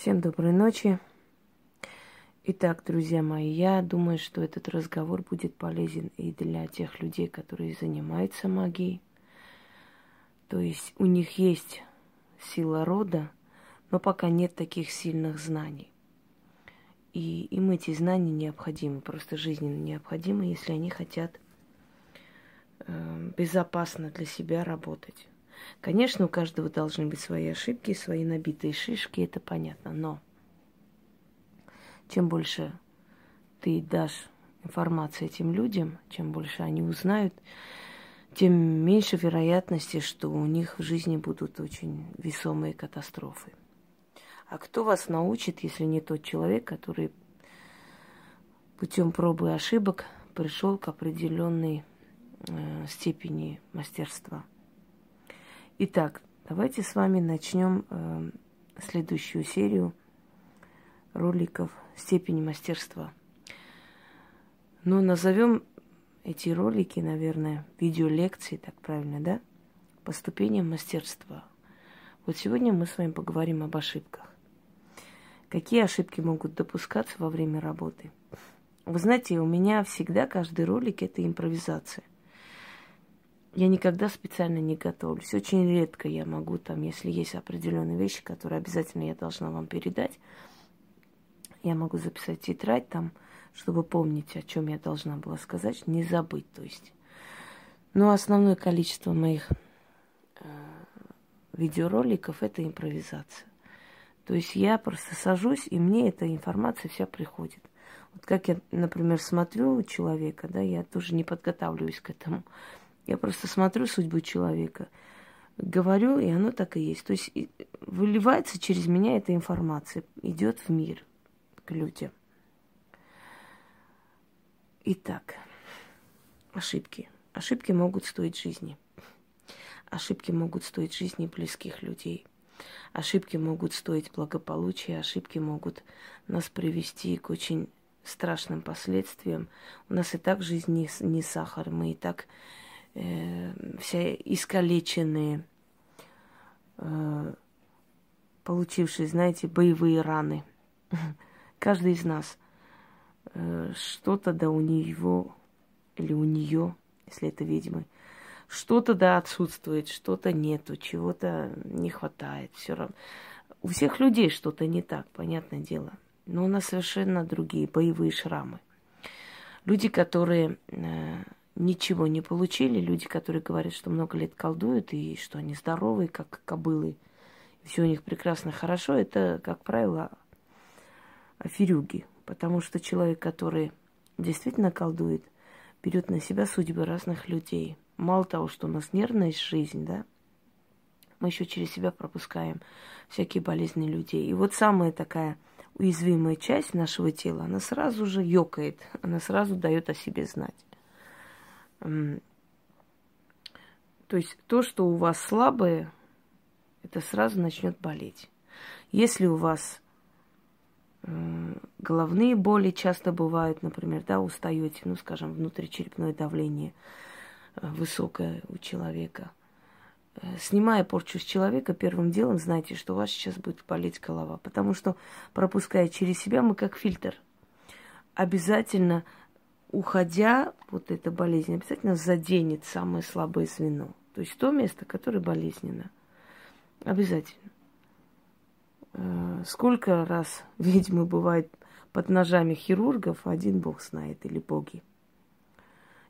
Всем доброй ночи. Итак, друзья мои, я думаю, что этот разговор будет полезен и для тех людей, которые занимаются магией. То есть у них есть сила рода, но пока нет таких сильных знаний. И им эти знания необходимы, просто жизненно необходимы, если они хотят э, безопасно для себя работать. Конечно, у каждого должны быть свои ошибки, свои набитые шишки, это понятно. Но чем больше ты дашь информации этим людям, чем больше они узнают, тем меньше вероятности, что у них в жизни будут очень весомые катастрофы. А кто вас научит, если не тот человек, который путем пробы и ошибок пришел к определенной э, степени мастерства? Итак, давайте с вами начнем э, следующую серию роликов степени мастерства. Но назовем эти ролики, наверное, видеолекции, так правильно, да? По ступеням мастерства. Вот сегодня мы с вами поговорим об ошибках. Какие ошибки могут допускаться во время работы? Вы знаете, у меня всегда каждый ролик это импровизация я никогда специально не готовлюсь. Очень редко я могу там, если есть определенные вещи, которые обязательно я должна вам передать, я могу записать тетрадь там, чтобы помнить, о чем я должна была сказать, не забыть, то есть. Но основное количество моих э, видеороликов это импровизация. То есть я просто сажусь, и мне эта информация вся приходит. Вот как я, например, смотрю человека, да, я тоже не подготавливаюсь к этому. Я просто смотрю судьбу человека, говорю, и оно так и есть. То есть выливается через меня эта информация, идет в мир к людям. Итак, ошибки. Ошибки могут стоить жизни. Ошибки могут стоить жизни близких людей. Ошибки могут стоить благополучия, ошибки могут нас привести к очень страшным последствиям. У нас и так жизнь не, не сахар, мы и так э, все искалеченные, э, получившие, знаете, боевые раны. Каждый из нас э, что-то да у него или у нее, если это ведьмы, что-то да отсутствует, что-то нету, чего-то не хватает. Все равно. У всех людей что-то не так, понятное дело. Но у нас совершенно другие боевые шрамы. Люди, которые э, ничего не получили. Люди, которые говорят, что много лет колдуют и что они здоровые, как кобылы, все у них прекрасно хорошо, это, как правило, аферюги. Потому что человек, который действительно колдует, берет на себя судьбы разных людей. Мало того, что у нас нервная жизнь, да, мы еще через себя пропускаем всякие болезни людей. И вот самая такая уязвимая часть нашего тела, она сразу же ёкает, она сразу дает о себе знать. То есть то, что у вас слабое, это сразу начнет болеть. Если у вас головные боли часто бывают, например, да, устаете, ну, скажем, внутричерепное давление э, высокое у человека. Э, снимая порчу с человека, первым делом знайте, что у вас сейчас будет болеть голова, потому что, пропуская через себя, мы как фильтр. Обязательно уходя, вот эта болезнь обязательно заденет самое слабое звено. То есть то место, которое болезненно. Обязательно. Э, сколько раз ведьмы бывает под ножами хирургов, один бог знает, или боги.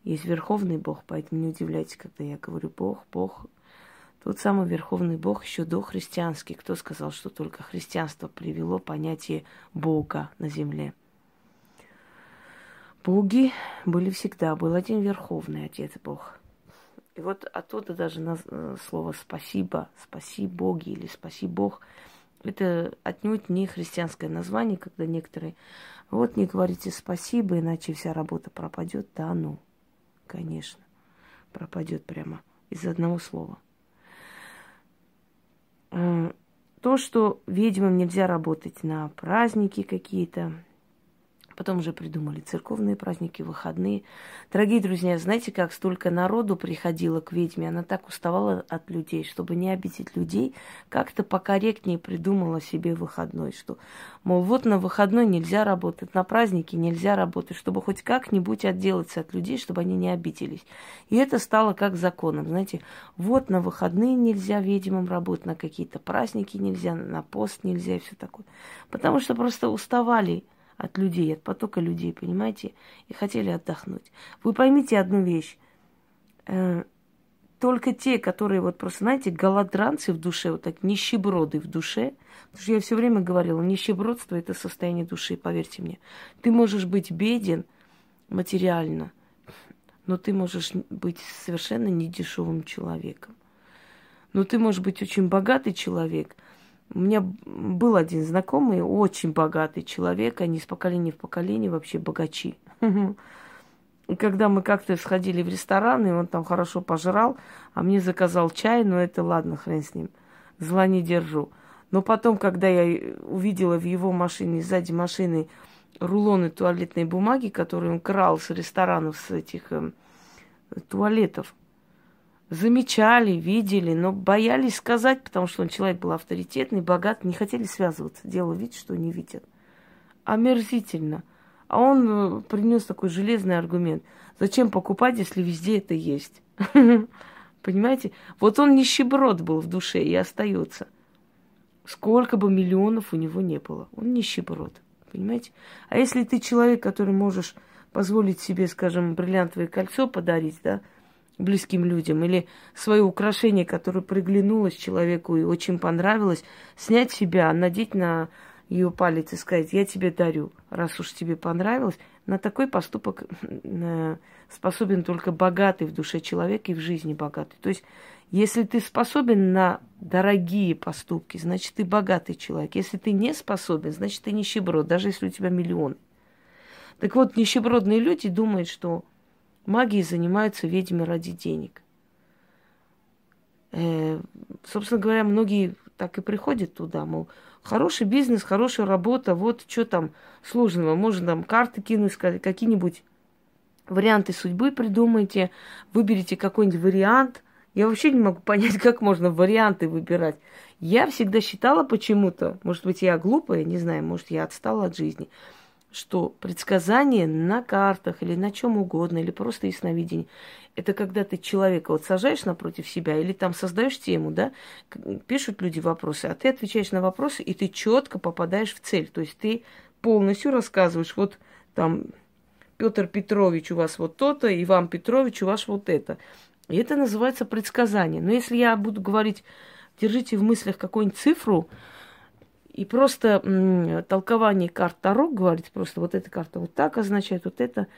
Есть верховный бог, поэтому не удивляйтесь, когда я говорю бог, бог. Тот самый верховный бог еще до христианский. Кто сказал, что только христианство привело понятие бога на земле? Боги были всегда. Был один Верховный Отец Бог. И вот оттуда даже на э, слово «спасибо», «спаси Боги» или «спаси Бог» это отнюдь не христианское название, когда некоторые вот не говорите спасибо, иначе вся работа пропадет. Да, ну, конечно, пропадет прямо из одного слова. Э, то, что ведьмам нельзя работать на праздники какие-то, Потом уже придумали церковные праздники, выходные. Дорогие друзья, знаете, как столько народу приходило к ведьме, она так уставала от людей, чтобы не обидеть людей, как-то покорректнее придумала себе выходной, что, мол, вот на выходной нельзя работать, на праздники нельзя работать, чтобы хоть как-нибудь отделаться от людей, чтобы они не обиделись. И это стало как законом, знаете, вот на выходные нельзя ведьмам работать, на какие-то праздники нельзя, на пост нельзя и все такое. Потому что просто уставали от людей, от потока людей, понимаете, и хотели отдохнуть. Вы поймите одну вещь. Э, только те, которые вот просто, знаете, голодранцы в душе, вот так нищеброды в душе, потому что я все время говорила, нищебродство – это состояние души, поверьте мне. Ты можешь быть беден материально, но ты можешь быть совершенно недешевым человеком. Но ты можешь быть очень богатый человек – у меня был один знакомый, очень богатый человек, они с поколения в поколение вообще богачи. И когда мы как-то сходили в ресторан, и он там хорошо пожрал, а мне заказал чай, ну это ладно, хрен с ним, зла не держу. Но потом, когда я увидела в его машине, сзади машины, рулоны туалетной бумаги, которые он крал с ресторанов, с этих э, туалетов, замечали, видели, но боялись сказать, потому что он человек был авторитетный, богат, не хотели связываться, делал вид, что не видят. Омерзительно. А он э, принес такой железный аргумент. Зачем покупать, если везде это есть? Понимаете? Вот он нищеброд был в душе и остается. Сколько бы миллионов у него не было. Он нищеброд. Понимаете? А если ты человек, который можешь позволить себе, скажем, бриллиантовое кольцо подарить, да, близким людям, или свое украшение, которое приглянулось человеку и очень понравилось, снять себя, надеть на ее палец и сказать, я тебе дарю, раз уж тебе понравилось. На такой поступок э, способен только богатый в душе человек и в жизни богатый. То есть, если ты способен на дорогие поступки, значит, ты богатый человек. Если ты не способен, значит, ты нищеброд, даже если у тебя миллион. Так вот, нищебродные люди думают, что Магией занимаются ведьмы ради денег. Э, собственно говоря, многие так и приходят туда, мол, хороший бизнес, хорошая работа, вот что там сложного, можно там карты кинуть, какие-нибудь варианты судьбы придумайте, выберите какой-нибудь вариант. Я вообще не могу понять, как можно варианты выбирать. Я всегда считала почему-то, может быть, я глупая, не знаю, может, я отстала от жизни – что предсказание на картах или на чем угодно, или просто ясновидение, это когда ты человека вот сажаешь напротив себя или там создаешь тему, да, пишут люди вопросы, а ты отвечаешь на вопросы, и ты четко попадаешь в цель. То есть ты полностью рассказываешь, вот там Петр Петрович у вас вот то-то, Иван Петрович у вас вот это. И это называется предсказание. Но если я буду говорить, держите в мыслях какую-нибудь цифру, и просто м, толкование карт Таро говорит, просто вот эта карта вот так означает, вот это.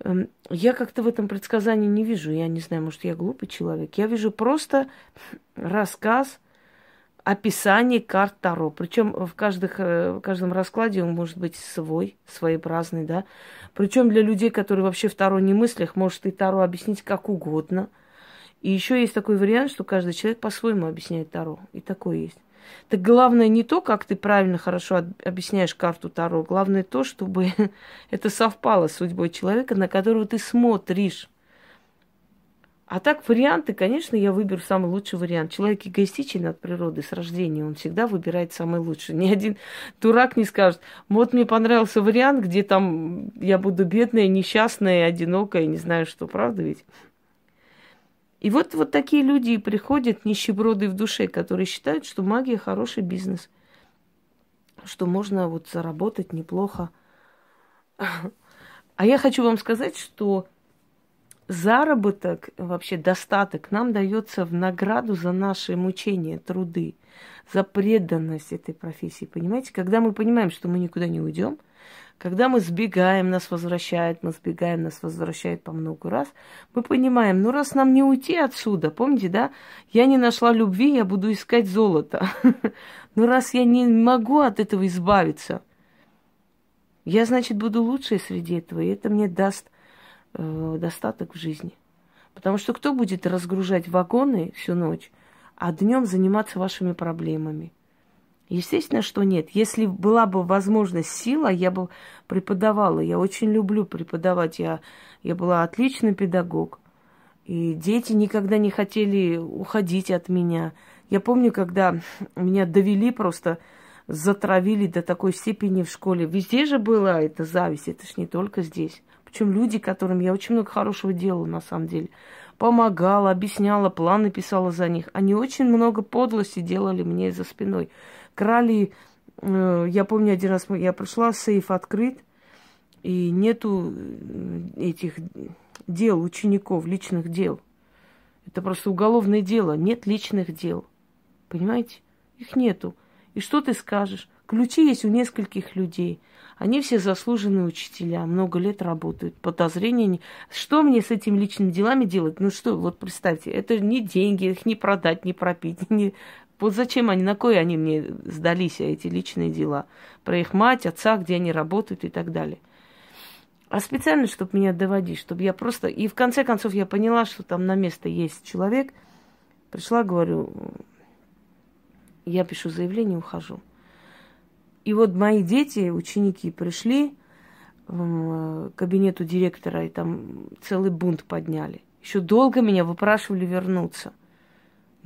Эм, я как-то в этом предсказании не вижу. Я не знаю, может, я глупый человек. Я вижу просто рассказ, описание карт Таро. Причем в, каждых, э, в каждом раскладе он может быть свой, своеобразный, да. Причем для людей, которые вообще в Таро не мыслях, может и Таро объяснить как угодно. И еще есть такой вариант, что каждый человек по-своему объясняет Таро. И такое есть. Так главное не то, как ты правильно, хорошо объясняешь карту Таро. Главное то, чтобы это совпало с судьбой человека, на которого ты смотришь. А так варианты, конечно, я выберу самый лучший вариант. Человек эгоистичен от природы с рождения, он всегда выбирает самый лучший. Ни один дурак не скажет, вот мне понравился вариант, где там я буду бедная, несчастная, одинокая, не знаю что, правда ведь? И вот, вот такие люди и приходят, нищеброды в душе, которые считают, что магия хороший бизнес, что можно вот заработать неплохо. А я хочу вам сказать, что заработок, вообще достаток нам дается в награду за наши мучения, труды, за преданность этой профессии. Понимаете, когда мы понимаем, что мы никуда не уйдем, когда мы сбегаем, нас возвращает, мы сбегаем, нас возвращает по много раз, мы понимаем, ну раз нам не уйти отсюда, помните, да, я не нашла любви, я буду искать золото. Но раз я не могу от этого избавиться, я, значит, буду лучшей среди этого, и это мне даст э, достаток в жизни. Потому что кто будет разгружать вагоны всю ночь, а днем заниматься вашими проблемами? Естественно, что нет. Если была бы возможность, сила, я бы преподавала. Я очень люблю преподавать. Я, я была отличный педагог. И дети никогда не хотели уходить от меня. Я помню, когда меня довели просто, затравили до такой степени в школе. Везде же была эта зависть, это ж не только здесь. Причем люди, которым я очень много хорошего делала, на самом деле. Помогала, объясняла, планы писала за них. Они очень много подлости делали мне за спиной. Крали, э, я помню один раз, я пришла, сейф открыт, и нету э, этих дел учеников, личных дел. Это просто уголовное дело, нет личных дел. Понимаете? Их нету. И что ты скажешь? Ключи есть у нескольких людей. Они все заслуженные учителя, много лет работают. Подозрения не... Что мне с этими личными делами делать? Ну что, вот представьте, это не деньги, их не продать, не пропить. Не... Вот зачем они, на кой они мне сдались, эти личные дела? Про их мать, отца, где они работают и так далее. А специально, чтобы меня доводить, чтобы я просто... И в конце концов я поняла, что там на место есть человек. Пришла, говорю, я пишу заявление, ухожу. И вот мои дети, ученики, пришли в кабинету директора, и там целый бунт подняли. Еще долго меня выпрашивали вернуться.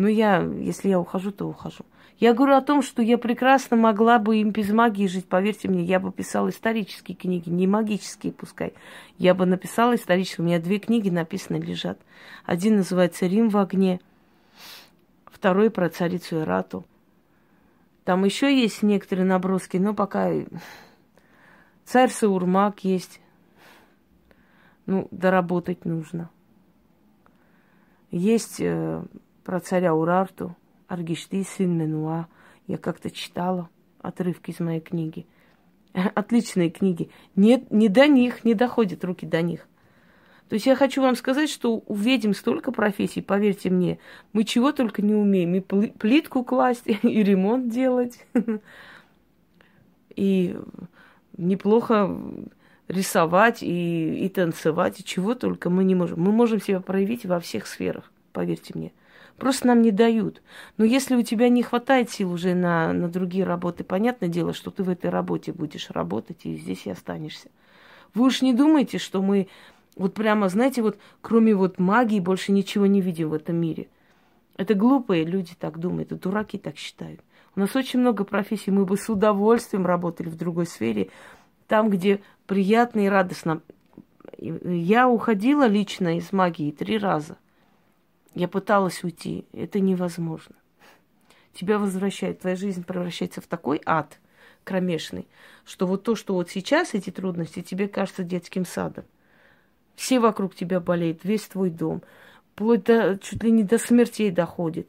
Но я, если я ухожу, то ухожу. Я говорю о том, что я прекрасно могла бы им без магии жить. Поверьте мне, я бы писала исторические книги, не магические пускай. Я бы написала исторические. У меня две книги написаны, лежат. Один называется «Рим в огне», второй про царицу Ирату. Там еще есть некоторые наброски, но пока царь Саурмак есть. Ну, доработать нужно. Есть э, про царя Урарту. Аргишти, сын Менуа. Я как-то читала отрывки из моей книги. Отличные книги. Не, не до них, не доходят руки до них. То есть я хочу вам сказать, что у ведьм столько профессий, поверьте мне, мы чего только не умеем. И плитку класть, и ремонт делать. И неплохо рисовать, и, и танцевать, и чего только мы не можем. Мы можем себя проявить во всех сферах, поверьте мне. Просто нам не дают. Но если у тебя не хватает сил уже на, на другие работы, понятное дело, что ты в этой работе будешь работать и здесь и останешься. Вы уж не думайте, что мы вот прямо, знаете, вот кроме вот магии больше ничего не видим в этом мире. Это глупые люди так думают, это дураки так считают. У нас очень много профессий, мы бы с удовольствием работали в другой сфере, там, где приятно и радостно. Я уходила лично из магии три раза – я пыталась уйти. Это невозможно. Тебя возвращает, твоя жизнь превращается в такой ад кромешный, что вот то, что вот сейчас эти трудности, тебе кажется детским садом. Все вокруг тебя болеют, весь твой дом. Вплоть до, чуть ли не до смертей доходит.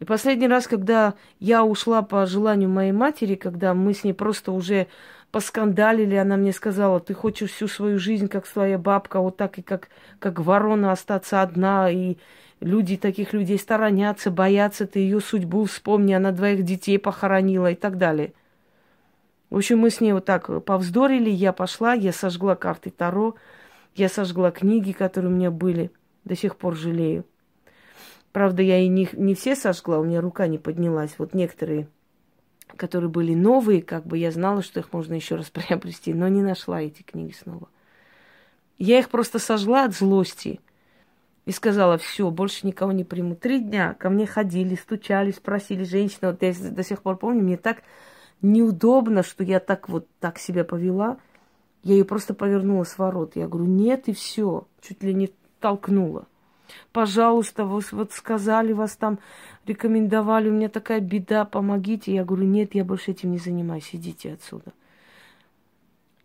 И последний раз, когда я ушла по желанию моей матери, когда мы с ней просто уже поскандалили, она мне сказала, ты хочешь всю свою жизнь, как своя бабка, вот так и как, как ворона остаться одна, и, люди таких людей сторонятся, боятся, ты ее судьбу вспомни, она двоих детей похоронила и так далее. В общем, мы с ней вот так повздорили, я пошла, я сожгла карты Таро, я сожгла книги, которые у меня были, до сих пор жалею. Правда, я и не, не все сожгла, у меня рука не поднялась. Вот некоторые, которые были новые, как бы я знала, что их можно еще раз приобрести, но не нашла эти книги снова. Я их просто сожгла от злости – и сказала, все, больше никого не приму. Три дня ко мне ходили, стучались, просили женщины. Вот я до сих пор помню, мне так неудобно, что я так вот так себя повела. Я ее просто повернула с ворот. Я говорю, нет, и все. Чуть ли не толкнула. Пожалуйста, вы вот сказали, вас там рекомендовали, у меня такая беда, помогите. Я говорю, нет, я больше этим не занимаюсь, идите отсюда.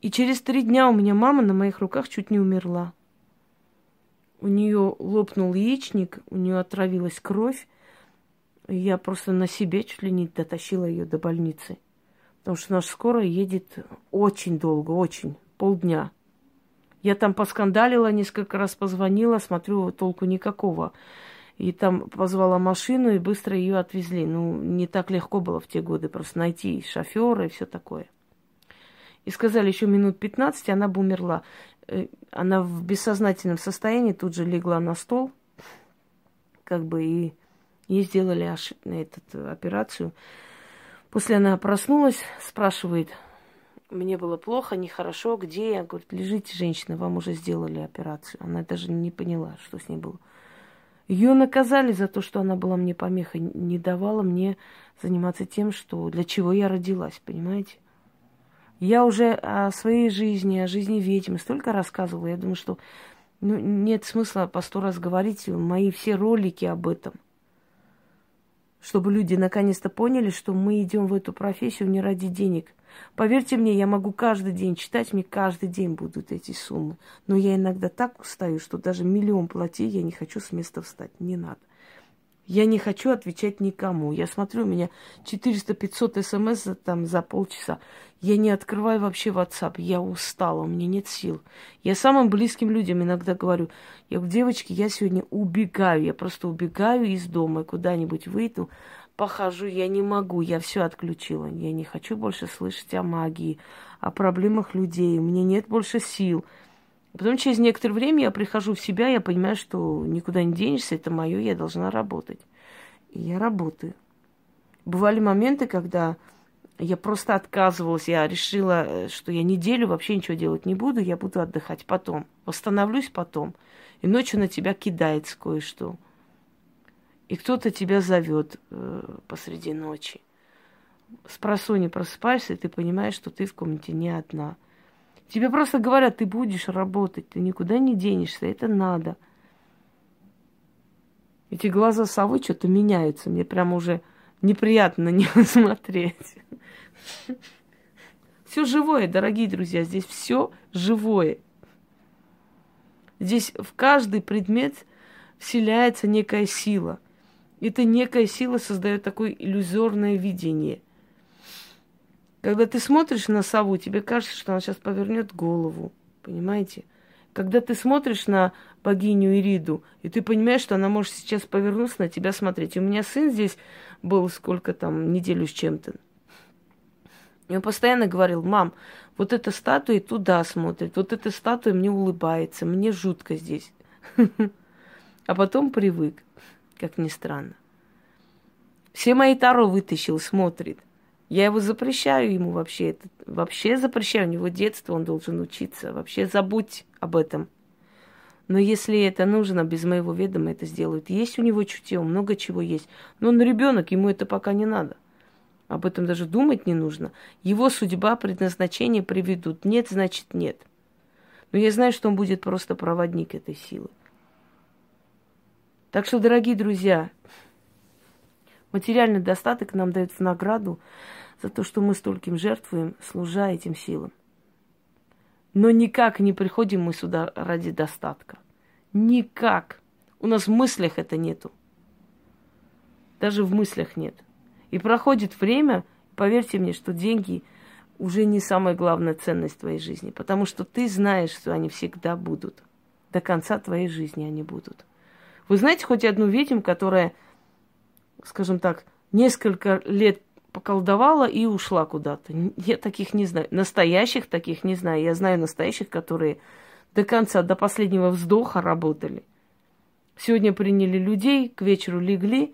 И через три дня у меня мама на моих руках чуть не умерла у нее лопнул яичник, у нее отравилась кровь. Я просто на себе чуть ли не дотащила ее до больницы. Потому что наша скорая едет очень долго, очень, полдня. Я там поскандалила, несколько раз позвонила, смотрю, толку никакого. И там позвала машину, и быстро ее отвезли. Ну, не так легко было в те годы просто найти шофера и все такое. И сказали, еще минут 15, она бы умерла. Э, она в бессознательном состоянии тут же легла на стол, как бы и ей сделали ошиб... этот, операцию. После она проснулась, спрашивает, мне было плохо, нехорошо, где я? Говорит, лежите, женщина, вам уже сделали операцию. Она даже не поняла, что с ней было. Ее наказали за то, что она была мне помехой, не давала мне заниматься тем, что для чего я родилась, понимаете? Я уже о своей жизни, о жизни ведьмы столько рассказывала. Я думаю, что ну, нет смысла по сто раз говорить мои все ролики об этом. Чтобы люди наконец-то поняли, что мы идем в эту профессию не ради денег. Поверьте мне, я могу каждый день читать, мне каждый день будут эти суммы. Но я иногда так устаю, что даже миллион плати, я не хочу с места встать. Не надо. Я не хочу отвечать никому. Я смотрю, у меня 400-500 смс там за полчаса. Я не открываю вообще WhatsApp. Я устала, у меня нет сил. Я самым близким людям иногда говорю, я говорю, девочки, я сегодня убегаю. Я просто убегаю из дома, куда-нибудь выйду, похожу. Я не могу, я все отключила. Я не хочу больше слышать о магии, о проблемах людей. У меня нет больше сил. Потом через некоторое время я прихожу в себя, я понимаю, что никуда не денешься, это мое, я должна работать. И я работаю. Бывали моменты, когда я просто отказывалась, я решила, э, что я неделю вообще ничего делать не буду, я буду отдыхать потом, восстановлюсь потом. И ночью на тебя кидается кое-что. И кто-то тебя зовет э, посреди ночи. С просыпаешься, и ты понимаешь, что ты в комнате не одна – Тебе просто говорят, ты будешь работать, ты никуда не денешься, это надо. Эти глаза совы что-то меняются, мне прям уже неприятно на них смотреть. Все живое, дорогие друзья, здесь все живое. Здесь в каждый предмет вселяется некая сила. Эта некая сила создает такое иллюзорное видение – когда ты смотришь на сову, тебе кажется, что она сейчас повернет голову. Понимаете? Когда ты смотришь на богиню Ириду, и ты понимаешь, что она может сейчас повернуться на тебя смотреть. У меня сын здесь был сколько там, неделю с чем-то. И он постоянно говорил, мам, вот эта статуя туда смотрит, вот эта статуя мне улыбается, мне жутко здесь. А потом привык, как ни странно. Все мои таро вытащил, смотрит. Я его запрещаю ему вообще. Это, вообще запрещаю. У него детство, он должен учиться. Вообще забудь об этом. Но если это нужно, без моего ведома это сделают. Есть у него чутье, много чего есть. Но он ребенок, ему это пока не надо. Об этом даже думать не нужно. Его судьба, предназначение приведут. Нет, значит нет. Но я знаю, что он будет просто проводник этой силы. Так что, дорогие друзья, материальный достаток нам дает в награду за то, что мы стольким жертвуем, служа этим силам. Но никак не приходим мы сюда ради достатка. Никак. У нас в мыслях это нету. Даже в мыслях нет. И проходит время, поверьте мне, что деньги уже не самая главная ценность твоей жизни, потому что ты знаешь, что они всегда будут. До конца твоей жизни они будут. Вы знаете хоть одну ведьму, которая, скажем так, несколько лет поколдовала и ушла куда-то. Я таких не знаю. Настоящих таких не знаю. Я знаю настоящих, которые до конца, до последнего вздоха работали. Сегодня приняли людей, к вечеру легли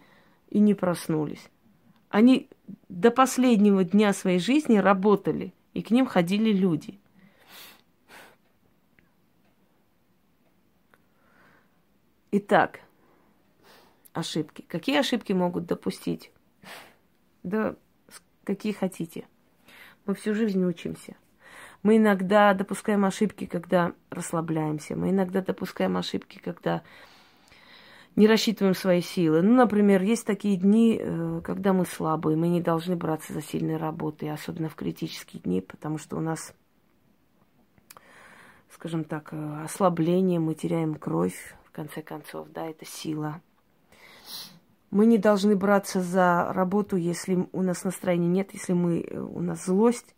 и не проснулись. Они до последнего дня своей жизни работали, и к ним ходили люди. Итак, ошибки. Какие ошибки могут допустить? Да какие хотите. Мы всю жизнь учимся. Мы иногда допускаем ошибки, когда расслабляемся. Мы иногда допускаем ошибки, когда не рассчитываем свои силы. Ну, например, есть такие дни, э, когда мы слабые, мы не должны браться за сильные работы, особенно в критические дни, потому что у нас, скажем так, э, ослабление, мы теряем кровь, в конце концов, да, это сила. Мы не должны браться за работу, если у нас настроения нет, если мы, э, у нас злость.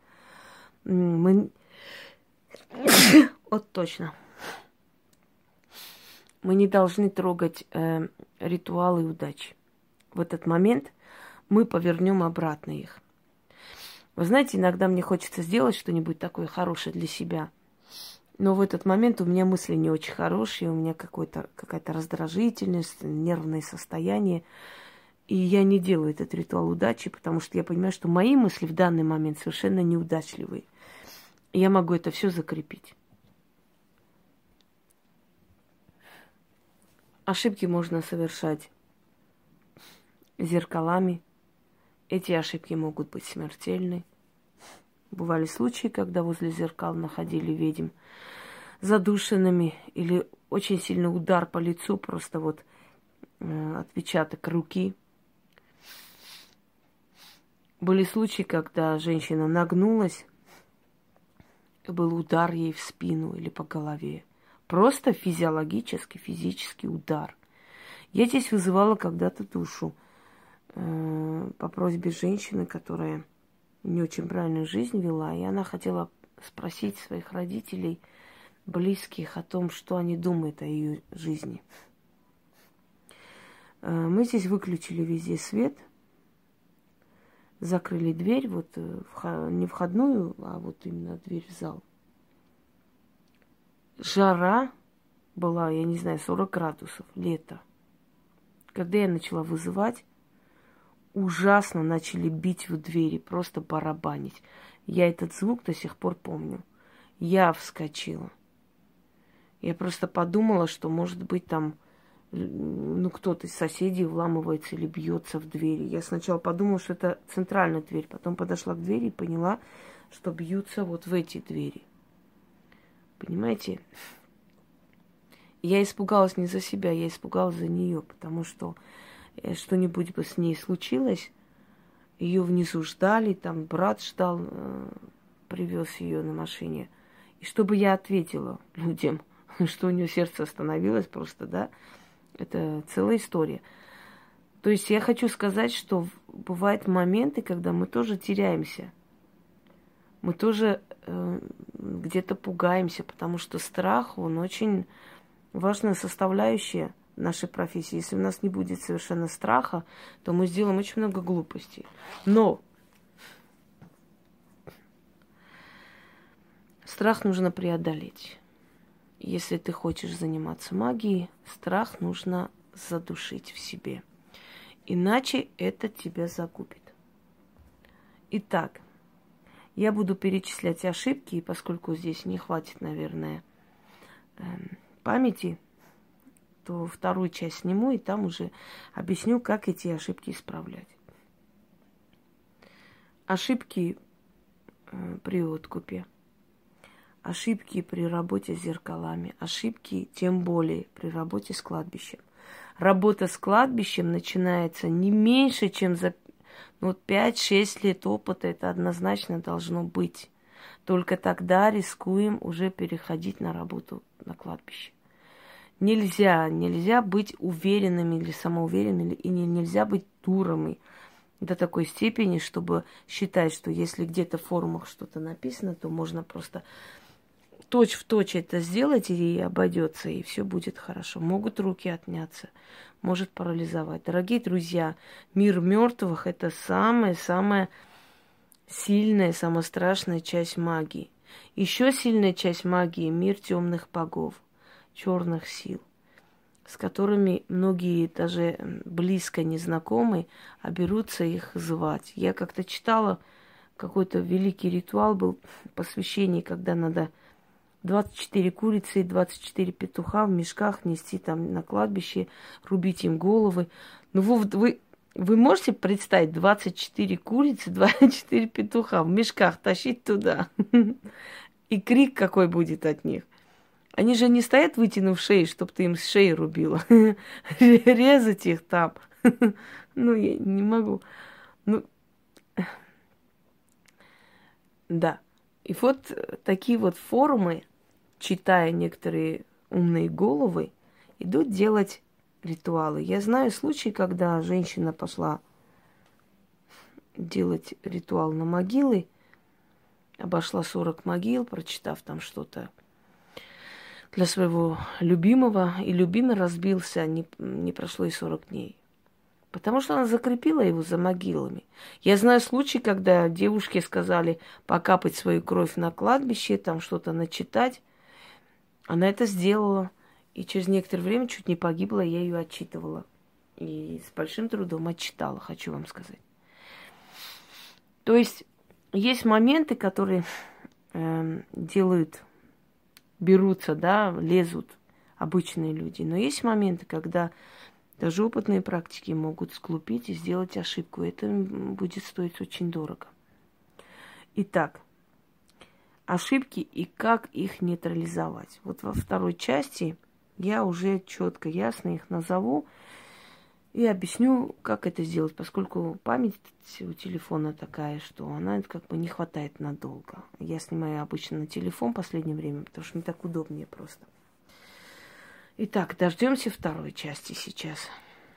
Мы... Вот точно. Мы не должны трогать э, ритуалы удачи. В этот момент мы повернем обратно их. Вы знаете, иногда мне хочется сделать что-нибудь такое хорошее для себя – но в этот момент у меня мысли не очень хорошие, у меня какая-то раздражительность, нервное состояние. И я не делаю этот ритуал удачи, потому что я понимаю, что мои мысли в данный момент совершенно неудачливые. Я могу это все закрепить. Ошибки можно совершать зеркалами. Эти ошибки могут быть смертельны. Бывали случаи, когда возле зеркал находили ведьм задушенными или очень сильный удар по лицу, просто вот э, отпечаток руки. Были случаи, когда женщина нагнулась, и был удар ей в спину или по голове. Просто физиологический, физический удар. Я здесь вызывала когда-то душу э, по просьбе женщины, которая не очень правильную жизнь вела, и она хотела спросить своих родителей, близких, о том, что они думают о ее жизни. Э, мы здесь выключили везде свет, закрыли дверь, вот э, не входную, а вот именно дверь в зал жара была, я не знаю, 40 градусов, лето. Когда я начала вызывать, ужасно начали бить в двери, просто барабанить. Я этот звук до сих пор помню. Я вскочила. Я просто подумала, что, может быть, там ну, кто-то из соседей вламывается или бьется в двери. Я сначала подумала, что это центральная дверь, потом подошла к двери и поняла, что бьются вот в эти двери. Понимаете? Я испугалась не за себя, я испугалась за нее, потому что что-нибудь бы с ней случилось, ее внизу ждали, там брат ждал, э, привез ее на машине. И чтобы я ответила людям, что у нее сердце остановилось просто, да, это целая история. То есть я хочу сказать, что бывают моменты, когда мы тоже теряемся. Мы тоже э, где-то пугаемся, потому что страх, он очень важная составляющая нашей профессии. Если у нас не будет совершенно страха, то мы сделаем очень много глупостей. Но страх нужно преодолеть. Если ты хочешь заниматься магией, страх нужно задушить в себе. Иначе это тебя загубит. Итак, я буду перечислять ошибки, поскольку здесь не хватит, наверное, эм, памяти, то вторую часть сниму и там уже объясню, как эти ошибки исправлять. Ошибки э, при откупе, ошибки при работе с зеркалами, ошибки тем более при работе с кладбищем. Работа с кладбищем начинается не меньше, чем за ну, вот 5-6 лет опыта это однозначно должно быть. Только тогда рискуем уже переходить на работу на кладбище. Нельзя, нельзя быть уверенными или самоуверенными, и нельзя быть дурами до такой степени, чтобы считать, что если где-то в форумах что-то написано, то можно просто точь в точь это сделать и обойдется, и все будет хорошо. Могут руки отняться, может парализовать. Дорогие друзья, мир мертвых это самая-самая сильная, самая страшная часть магии. Еще сильная часть магии мир темных богов, черных сил, с которыми многие даже близко незнакомые оберутся их звать. Я как-то читала какой-то великий ритуал был посвящение, когда надо 24 курицы и 24 петуха в мешках нести там на кладбище, рубить им головы. Ну вы, вы, вы можете представить 24 курицы, 24 петуха в мешках тащить туда? И крик какой будет от них. Они же не стоят, вытянув шеи, чтобы ты им с шеи рубила. Резать их там. Ну, я не могу. Ну, да. И вот такие вот форумы, читая некоторые умные головы, идут делать ритуалы. Я знаю случаи, когда женщина пошла делать ритуал на могилы, обошла 40 могил, прочитав там что-то для своего любимого, и любимый разбился, не, не прошло и 40 дней. Потому что она закрепила его за могилами. Я знаю случаи, когда девушке сказали покапать свою кровь на кладбище, там что-то начитать. Она это сделала. И через некоторое время чуть не погибла, я ее отчитывала. И с большим трудом отчитала, хочу вам сказать. То есть есть моменты, которые э, делают, берутся, да, лезут обычные люди. Но есть моменты, когда даже опытные практики могут склупить и сделать ошибку. Это будет стоить очень дорого. Итак, ошибки и как их нейтрализовать. Вот во второй части я уже четко, ясно их назову и объясню, как это сделать, поскольку память у телефона такая, что она как бы не хватает надолго. Я снимаю обычно на телефон в последнее время, потому что мне так удобнее просто. Итак, дождемся второй части сейчас.